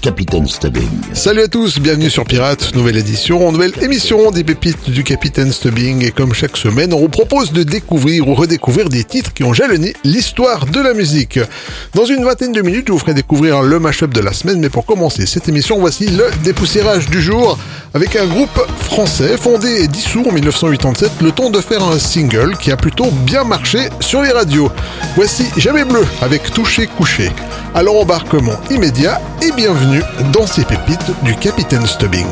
Capitaine Stubbing. Salut à tous, bienvenue sur Pirate, nouvelle édition, nouvelle émission des pépites du Capitaine Stubbing. Et comme chaque semaine, on vous propose de découvrir ou redécouvrir des titres qui ont jalonné l'histoire de la musique. Dans une vingtaine de minutes, je vous ferai découvrir le mashup de la semaine. Mais pour commencer cette émission, voici le dépoussiérage du jour avec un groupe français fondé et dissous en 1987, le temps de faire un single qui a plutôt bien marché sur les radios. Voici Jamais Bleu avec Touché Couché. Alors embarquement immédiat et bienvenue dans ces pépites du Capitaine Stubbing.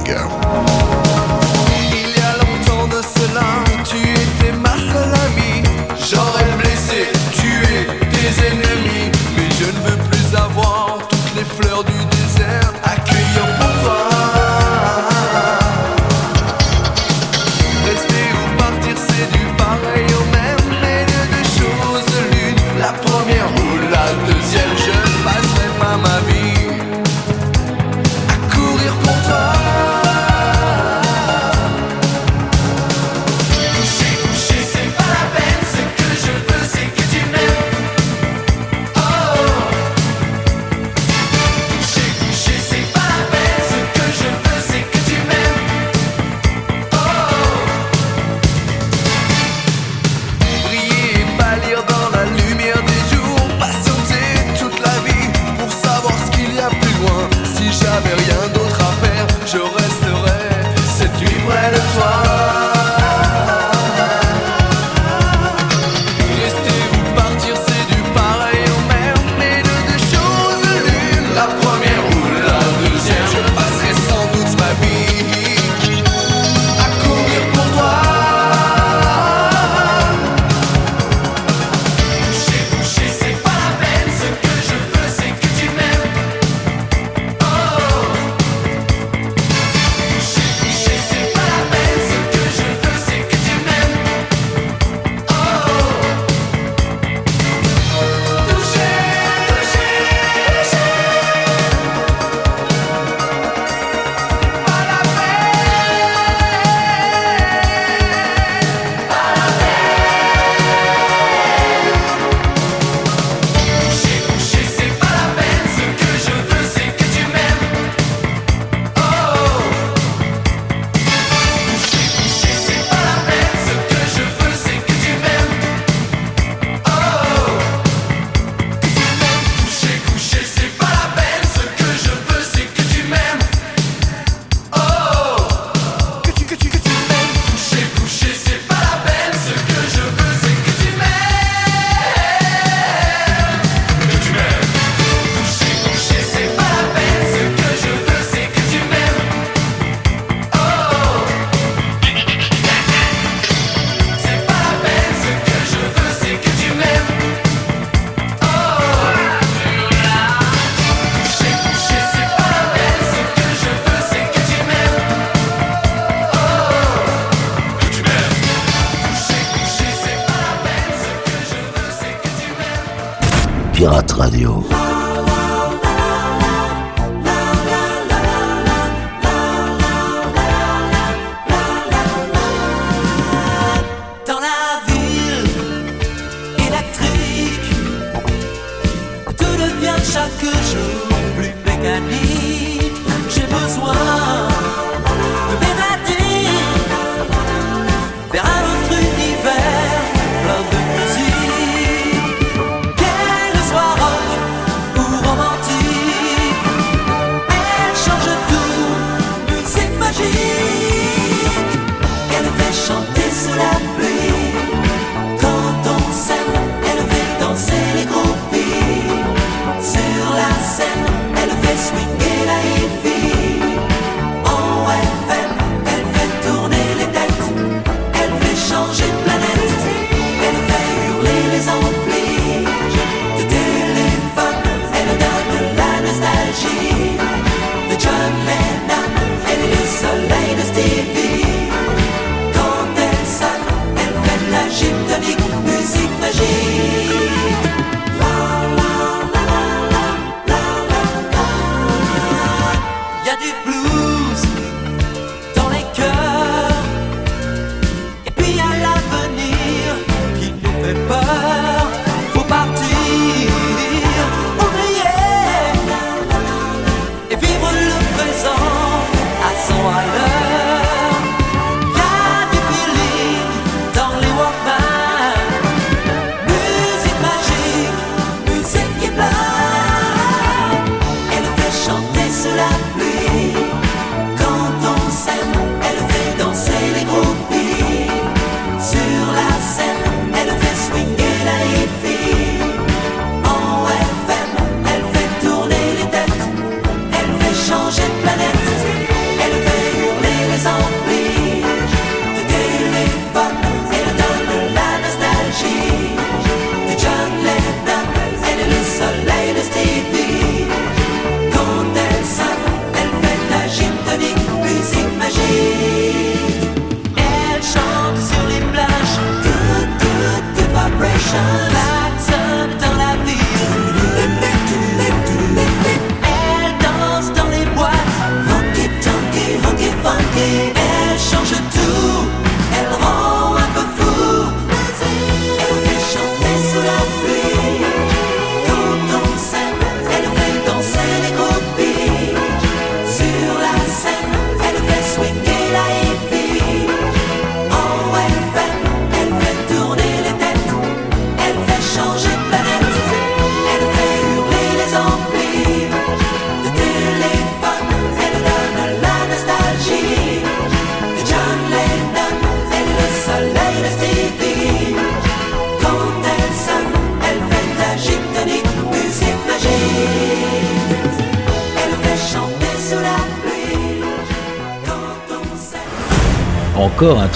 Radio.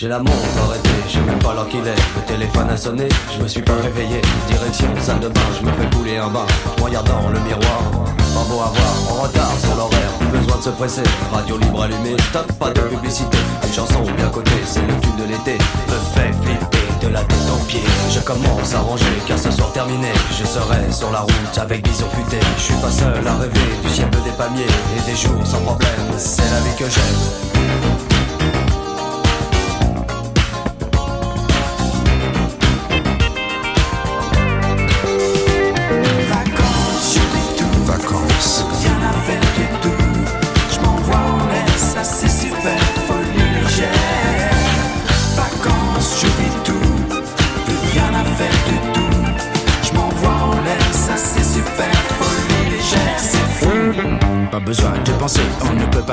J'ai la montre arrêtée, je sais même pas l'heure qu'il est. Le téléphone a sonné, je me suis pas réveillé. Direction salle de bain, je me fais couler un bain. Regardant le miroir, pas beau à voir, en retard sur l'horaire. Plus besoin de se presser, radio libre allumée, stop, pas de publicité. Une chanson bien cotée, c'est le tube de l'été. Me fait flipper de la tête aux pieds. Je commence à ranger, car ce soir terminé, je serai sur la route avec bison futé. Je suis pas seul à rêver du ciel des palmiers et des jours sans problème. C'est la vie que j'aime.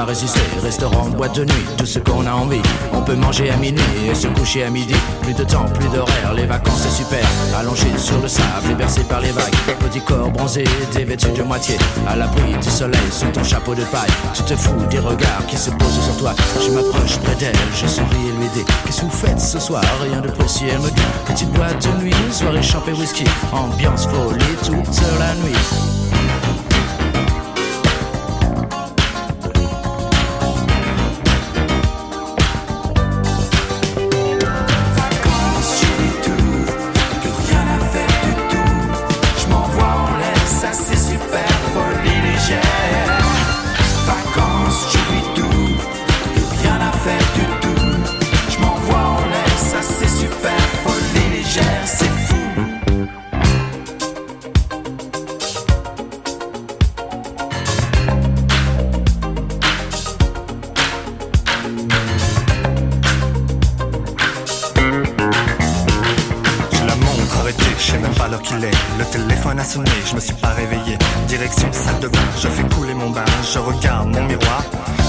Résister. Restaurant, boîte de nuit, tout ce qu'on a envie. On peut manger à minuit et se coucher à midi. Plus de temps, plus d'horaire, les vacances c'est super. Allongé sur le sable et bercé par les vagues. Petit corps bronzé, dévêtu de moitié. À l'abri du soleil, sous ton chapeau de paille. Tu te fous des regards qui se posent sur toi. Je m'approche près d'elle, je souris et lui dis Qu'est-ce que vous faites ce soir? Rien de précis, elle me dit Petite boîte de nuit, soirée champée whisky. Ambiance folie toute la nuit. je me suis pas réveillé. Direction salle de bain, je fais couler mon bain, je regarde mon miroir.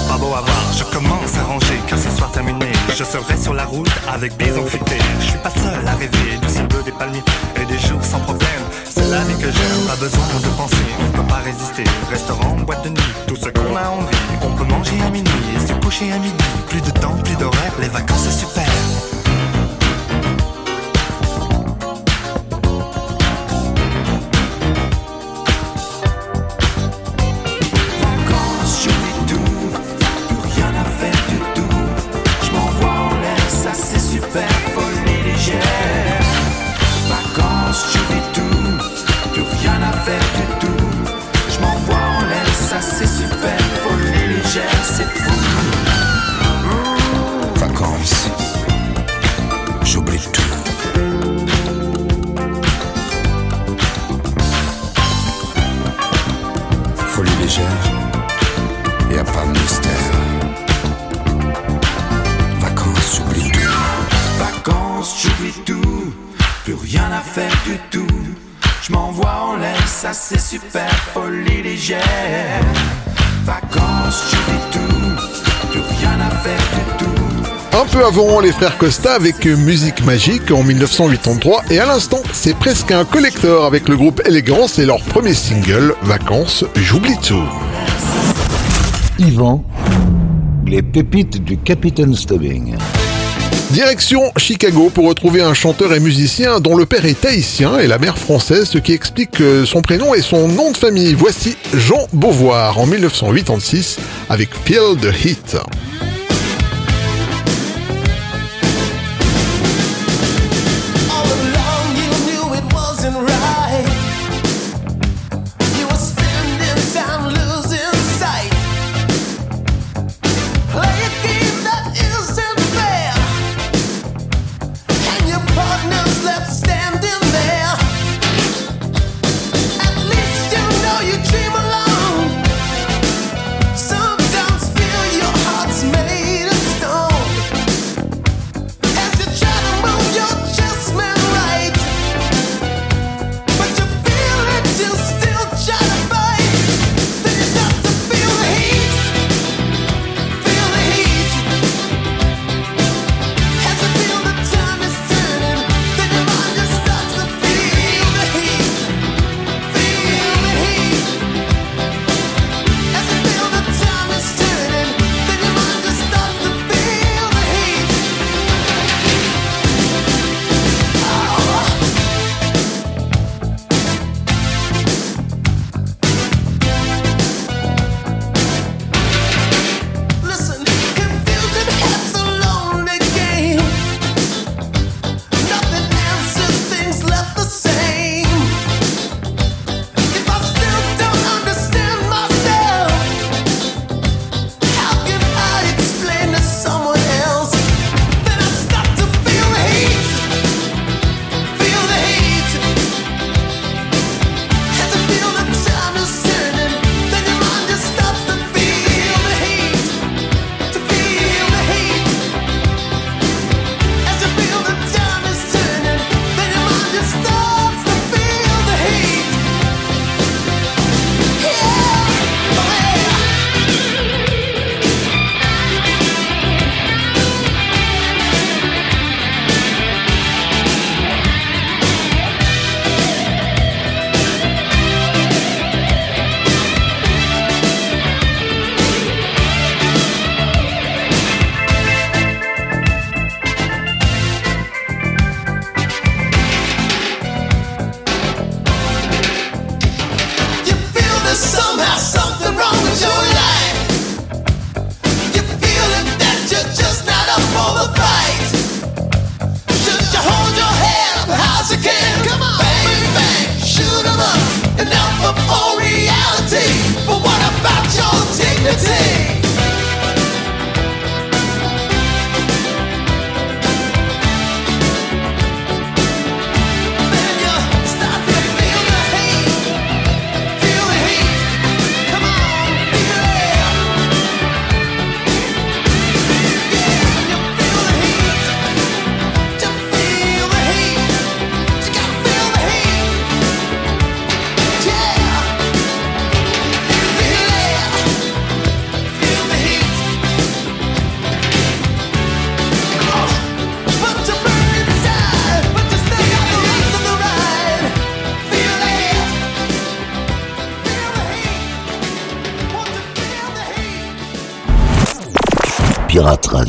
Pas beau à voir, je commence à ranger, car ce soir terminé, je serai sur la route avec bison futé. Je suis pas seul à rêver du ciel bleu des palmiers et des jours sans problème. C'est la vie que j'aime, pas besoin de penser, on peut pas résister. Restaurant, boîte de nuit, tout ce qu'on a envie. On peut manger à minuit et se coucher à midi. Plus de temps, plus d'horaire, les vacances super. Avant les frères Costa avec Musique Magique en 1983 et à l'instant c'est presque un collector avec le groupe Elegance et leur premier single Vacances, j'oublie tout. Yvan, les pépites du Capitaine Stubbing. Direction Chicago pour retrouver un chanteur et musicien dont le père est haïtien et la mère française, ce qui explique son prénom et son nom de famille. Voici Jean Beauvoir en 1986 avec Feel the Heat.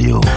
Radio.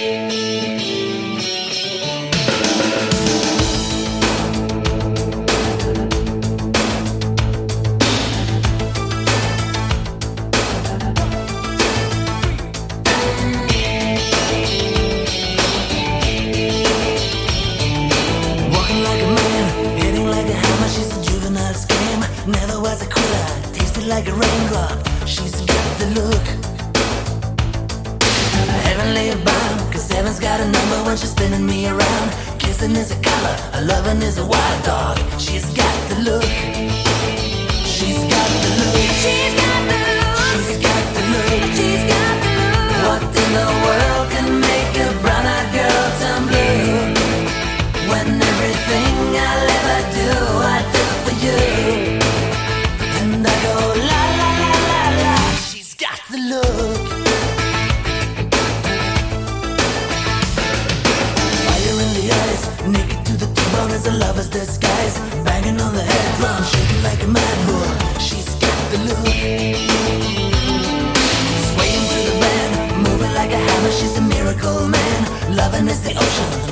is the ocean.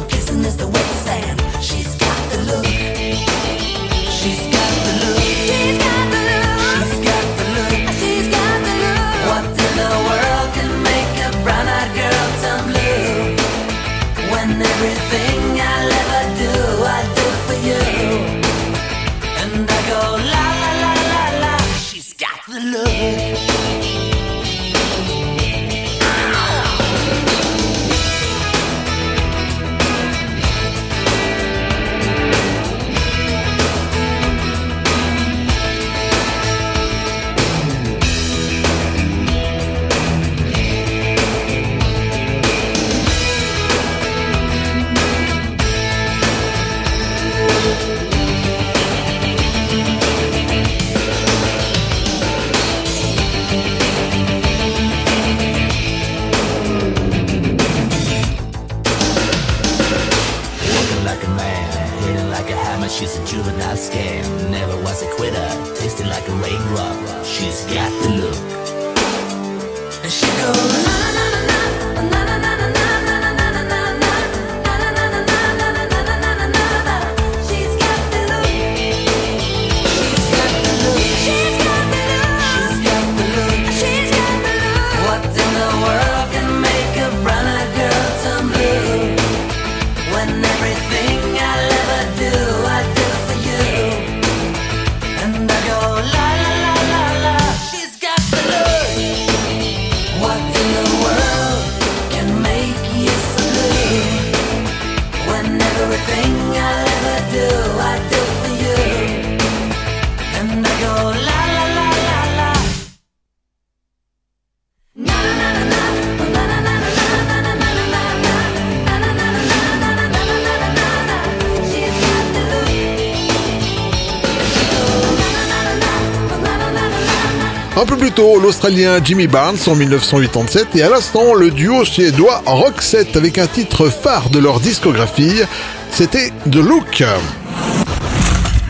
Un peu plus tôt, l'Australien Jimmy Barnes en 1987 et à l'instant le duo suédois Roxette avec un titre phare de leur discographie, c'était The Look.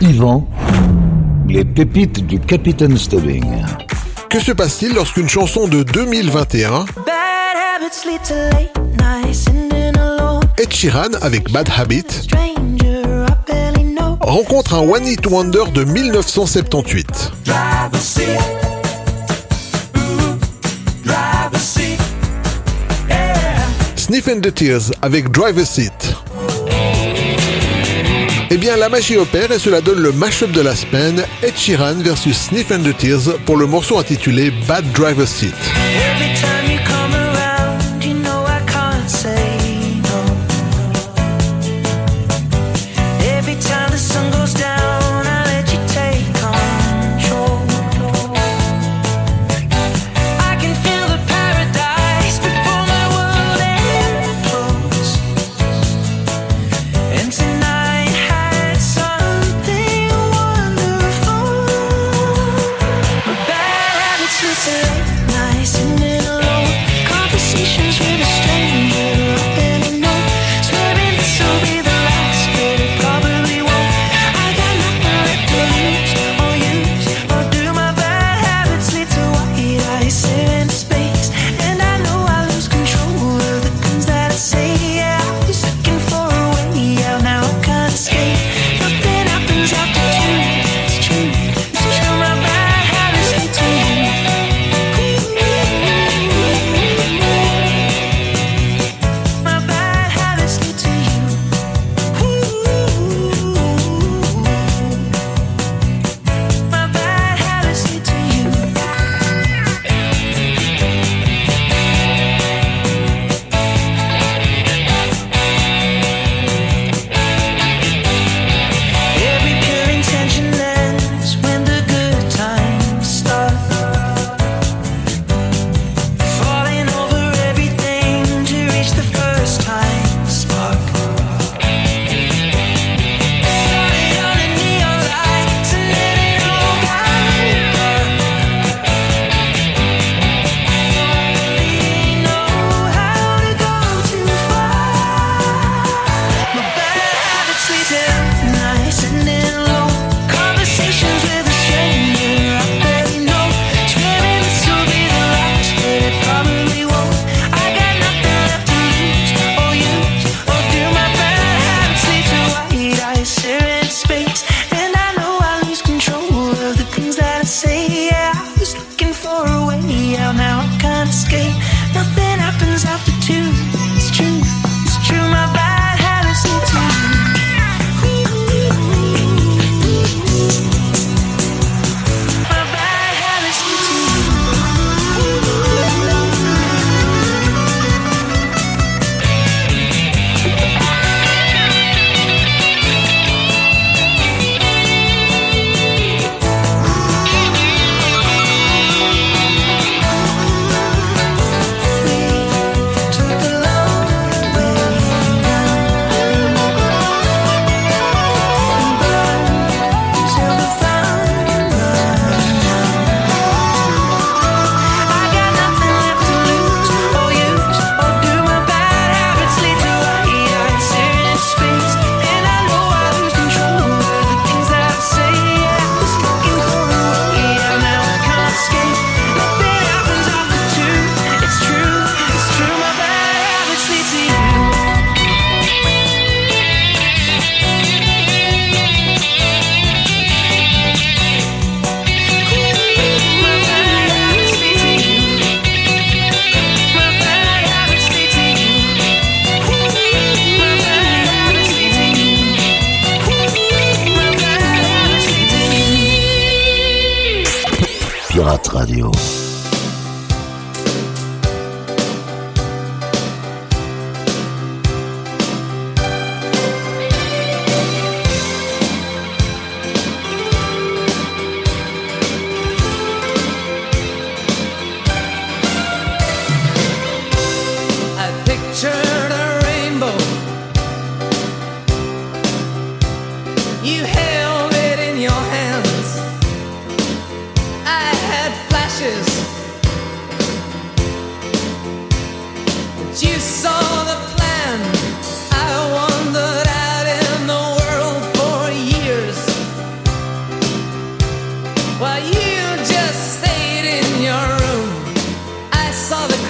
Yvan, les pépites du Capitaine Stubbing. Que se passe-t-il lorsqu'une chanson de 2021 Ed Sheeran avec Bad Habit rencontre un One Hit Wonder de 1978 Sniff and the Tears avec Drive a Seat. Eh bien, la magie opère et cela donne le mash-up de la semaine, Ed Sheeran versus Sniff and the Tears pour le morceau intitulé Bad Driver's Seat.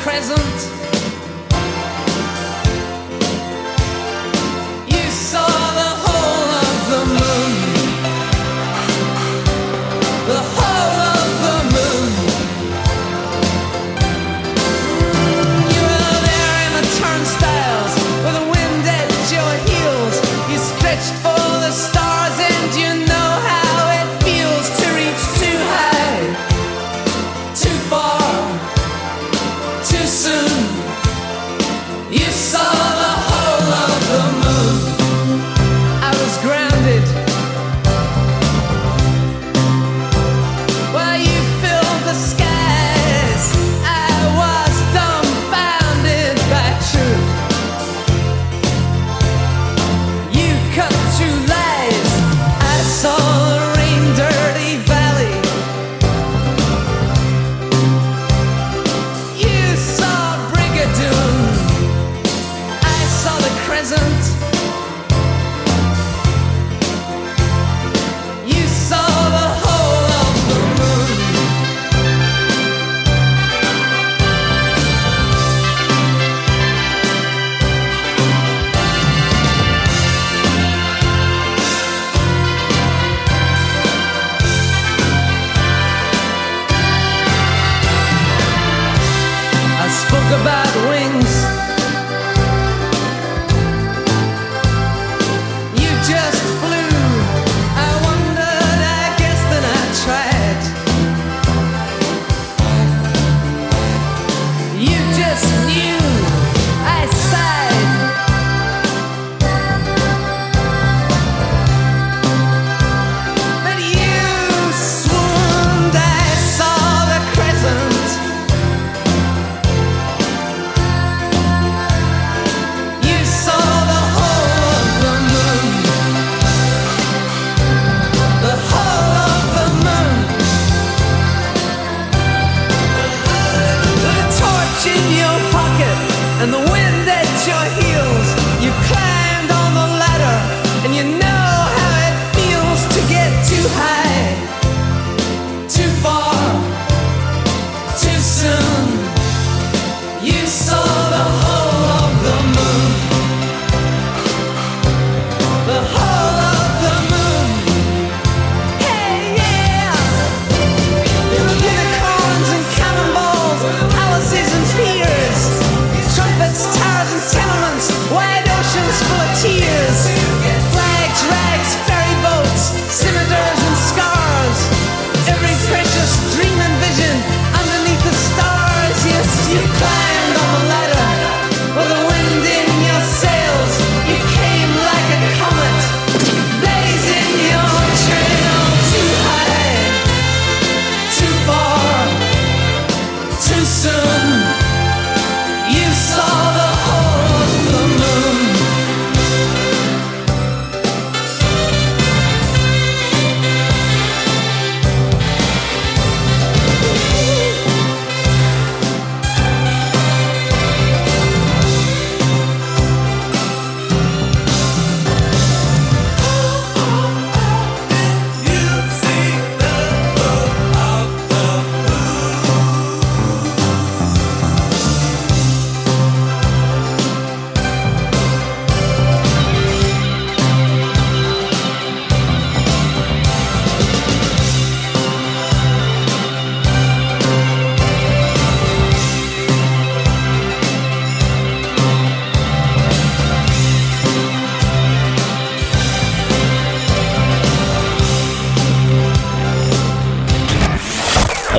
present.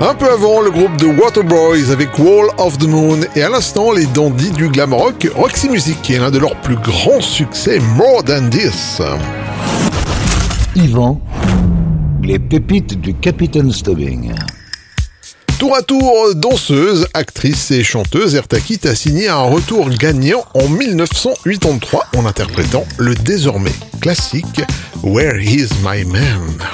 Un peu avant, le groupe de Waterboys avec Wall of the Moon et à l'instant, les dandys du glam rock, Roxy Music, qui est l'un de leurs plus grands succès, More Than This. Yvan, les pépites du capitaine Stubbing. Tour à tour, danseuse, actrice et chanteuse, Ertakit a signé un retour gagnant en 1983 en interprétant le désormais classique Where Is My Man?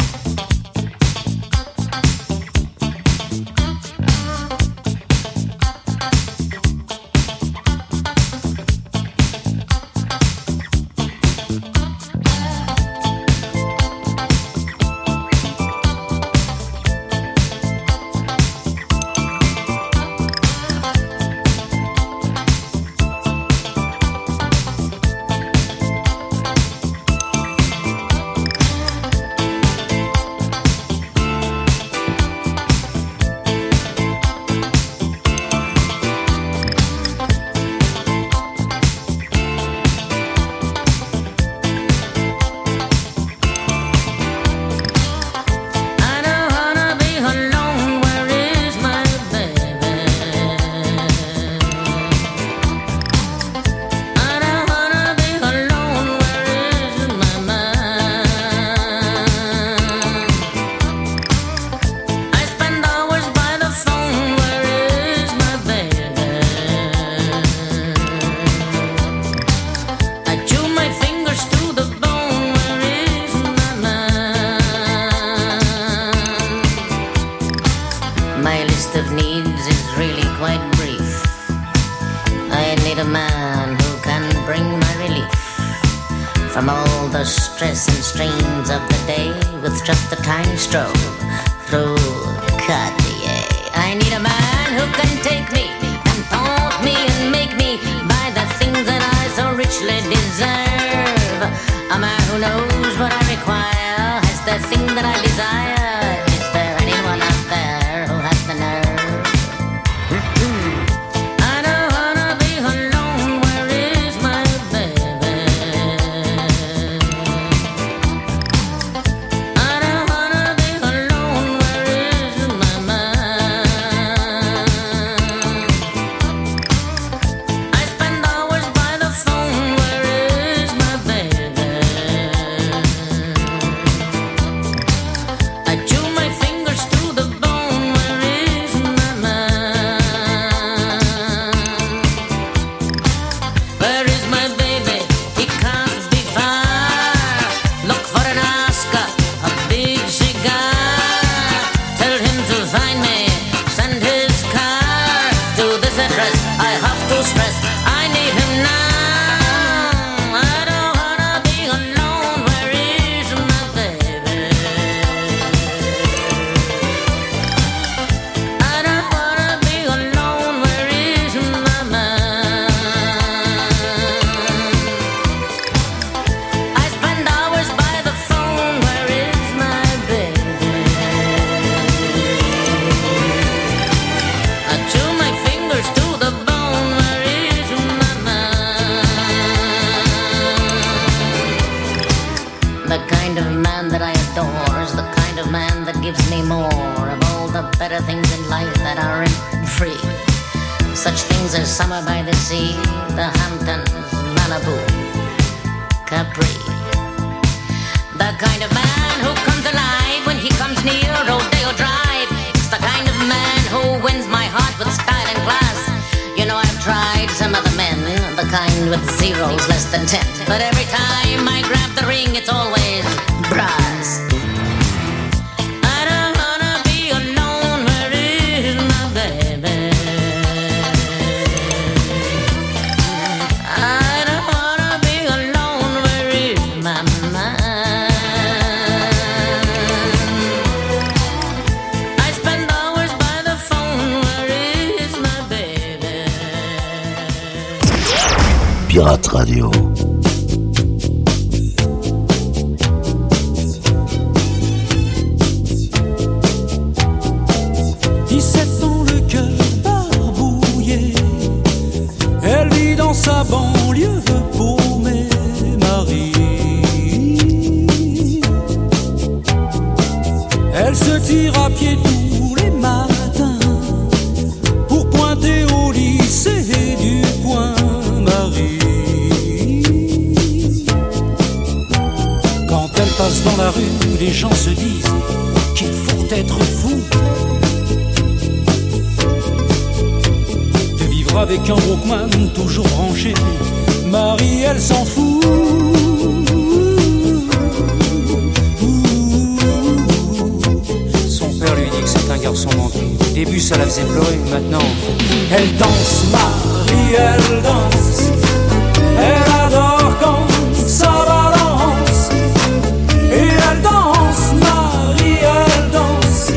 a man who can bring my relief from all the stress and strains of the day with just a tiny stroll through Cartier. I need a man who can take me and taunt me and make me buy the things that I so richly deserve. A man who knows what I require has the thing that I desire. The kind of man that I adore is the kind of man that gives me more of all the better things in life that aren't free. Such things as summer by the sea, the Hamptons, Malibu, Capri. The kind of man who comes alive when he comes near Rodeo Drive. It's the kind of man who wins my heart with style and class. You know, I've tried some other kind with zeros less than ten. But every time I grab the ring, it's always brass. Pirate Radio. Elle danse, Marie, elle danse. Elle adore quand ça balance. Et elle danse, Marie, elle danse.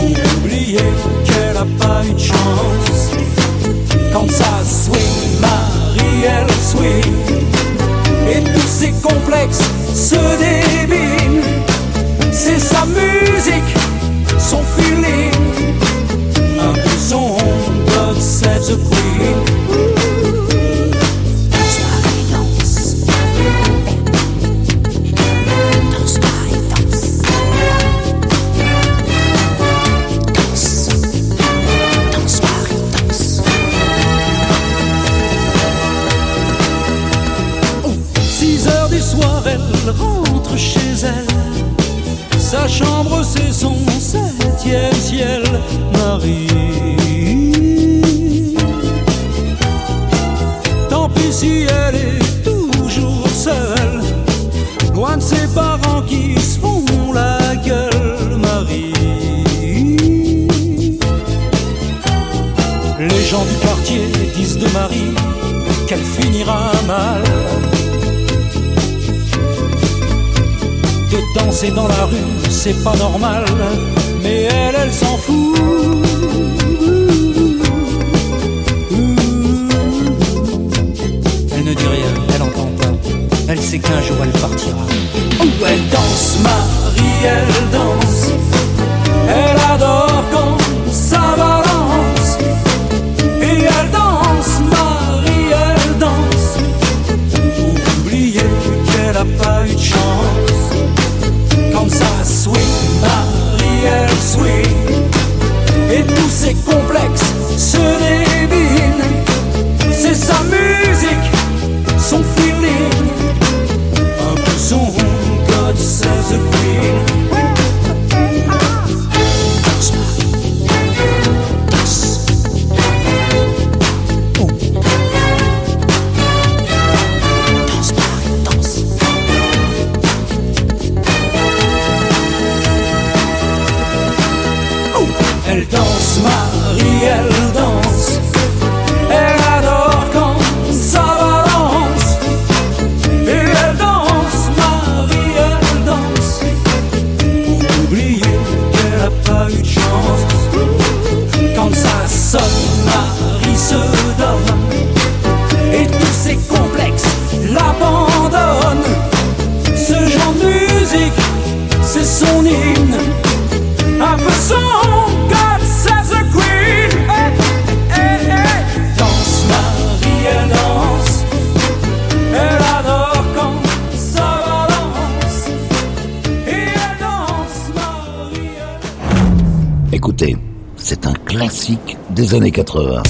Pour oublier qu'elle a pas eu de chance. Quand ça swing, Marie, elle swing. Et tous ses complexes se gens du quartier disent de Marie qu'elle finira mal. De danser dans la rue, c'est pas normal, mais elle, elle s'en fout. Elle ne dit rien, elle entend pas, elle sait qu'un jour elle partira. Où elle danse, Marie, elle danse, elle adore des années 80.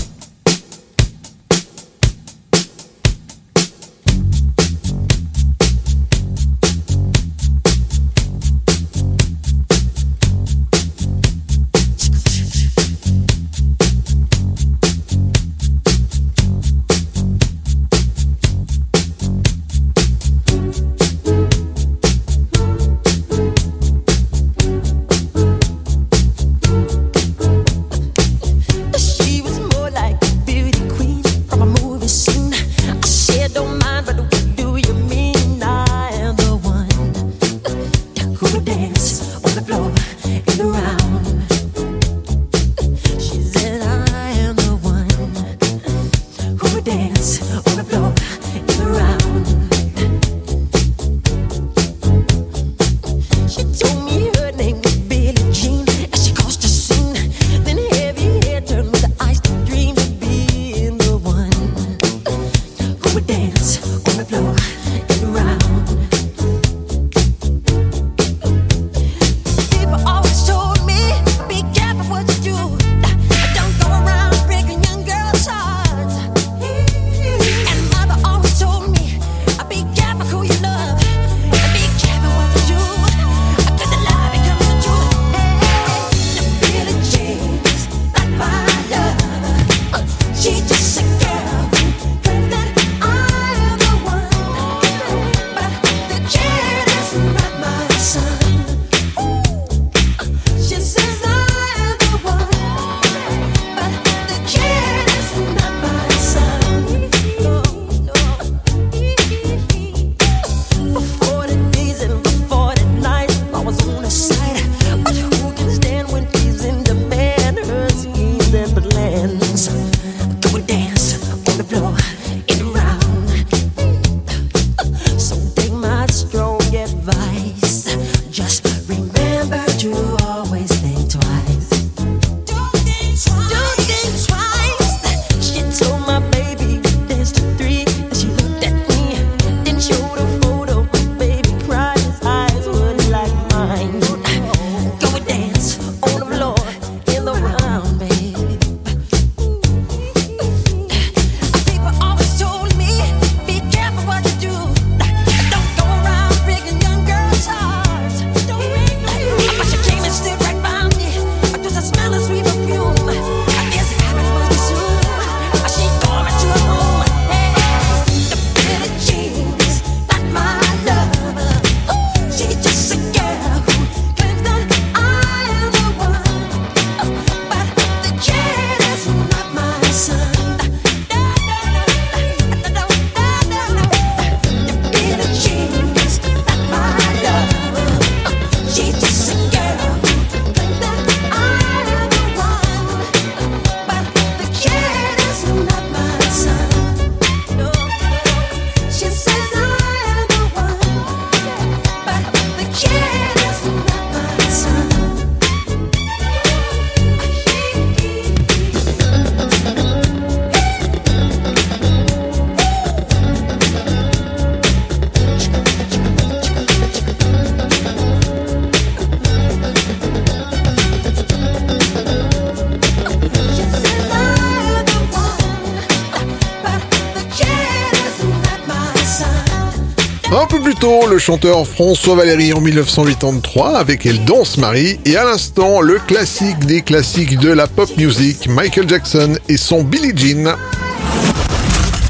le chanteur François Valéry en 1983 avec Elle danse Marie et à l'instant le classique des classiques de la pop music, Michael Jackson et son Billie Jean.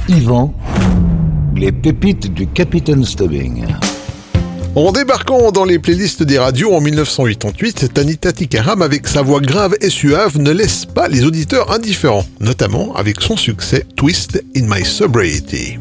Yvan, les pépites du Capitaine Stubbing. En débarquant dans les playlists des radios en 1988, Tanita Tikaram avec sa voix grave et suave ne laisse pas les auditeurs indifférents, notamment avec son succès Twist in My Sobriety.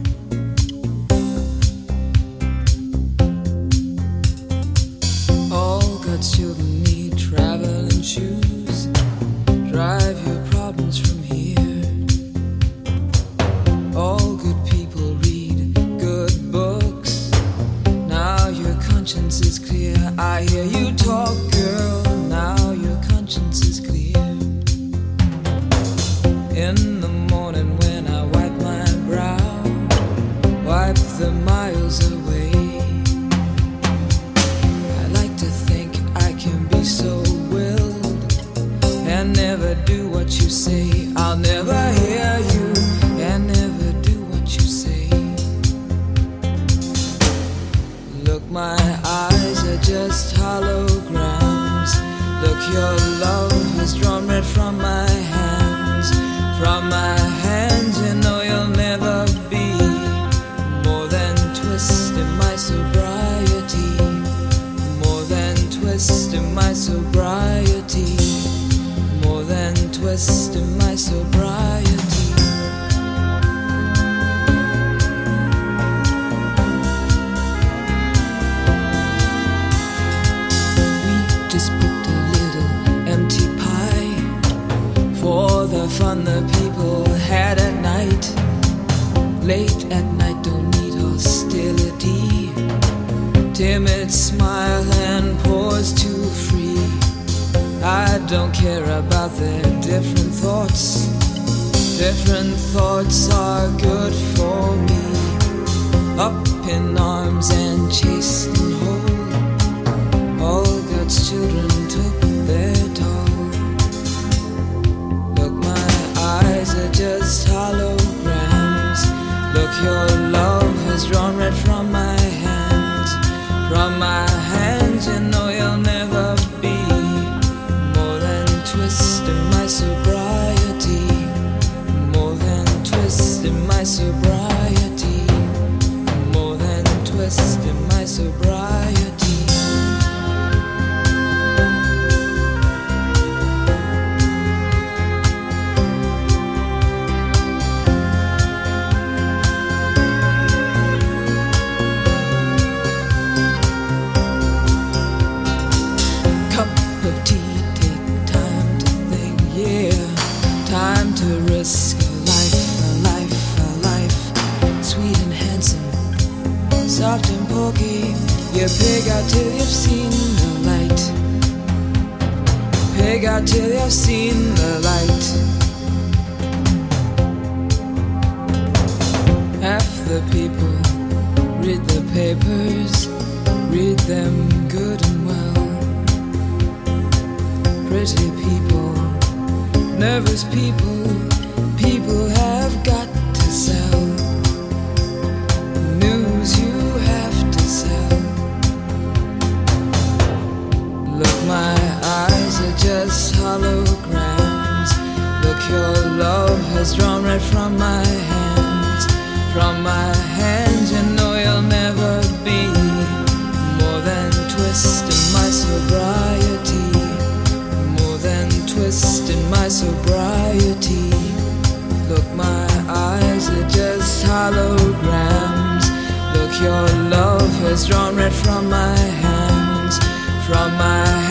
is drawn red from my hands, from my hands.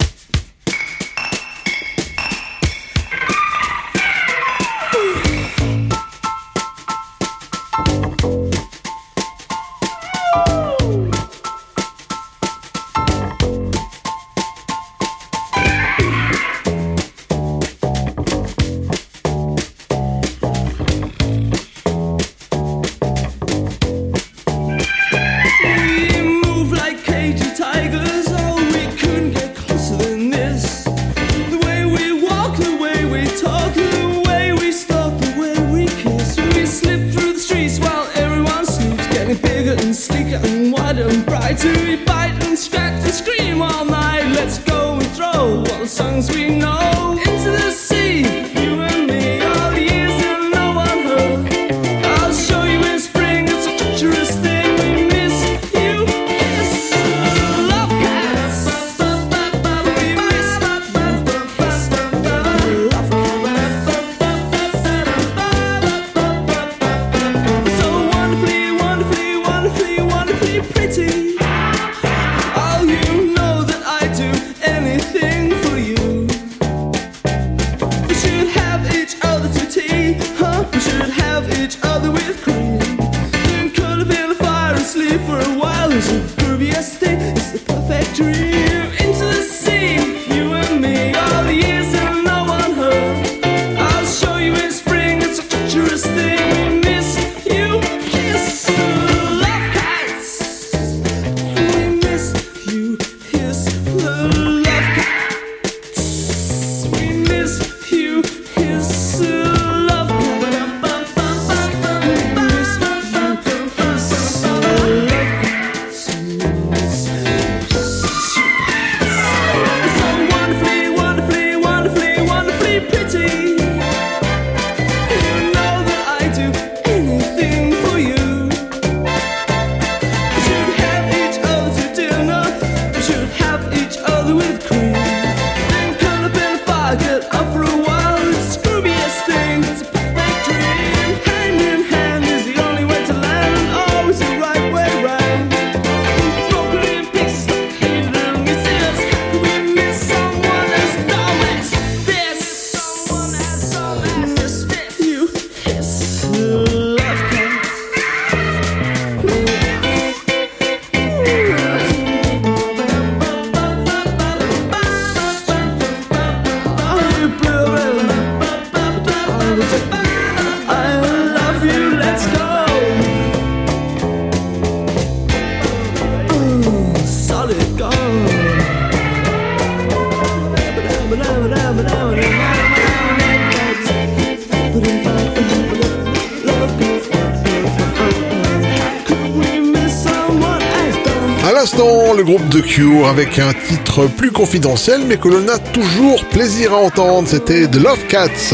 le groupe de Cure avec un titre plus confidentiel mais que l'on a toujours plaisir à entendre. C'était The Love Cats.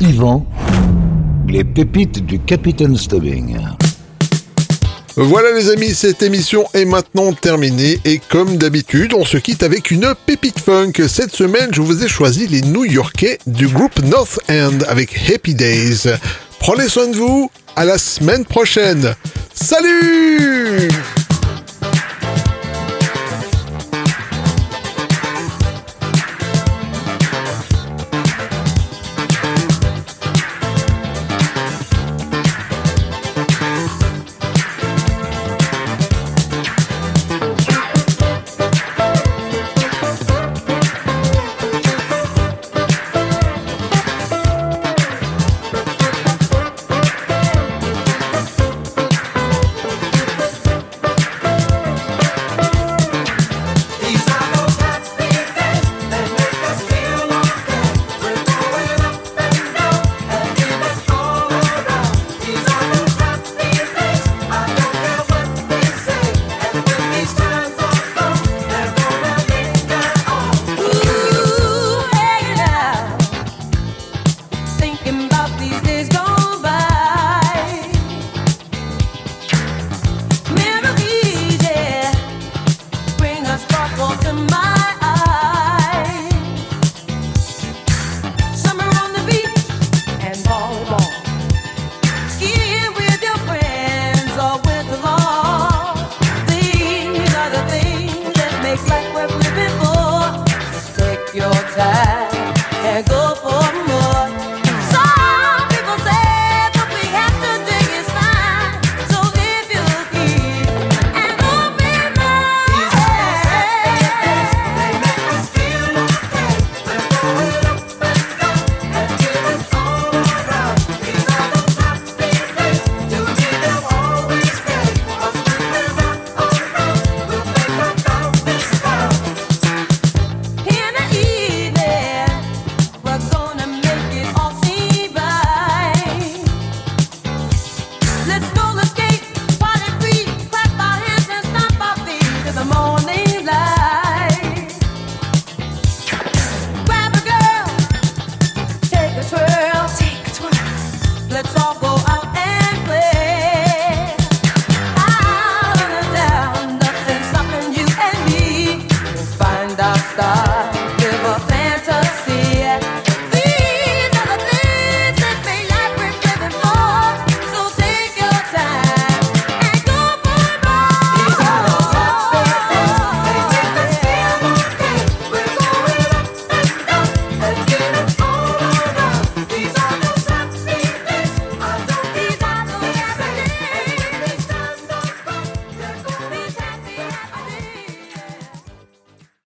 Yvan, les pépites du Capitaine Stubbing. Voilà les amis, cette émission est maintenant terminée et comme d'habitude, on se quitte avec une pépite funk. Cette semaine, je vous ai choisi les New Yorkais du groupe North End avec Happy Days. Prenez soin de vous, à la semaine prochaine. Salut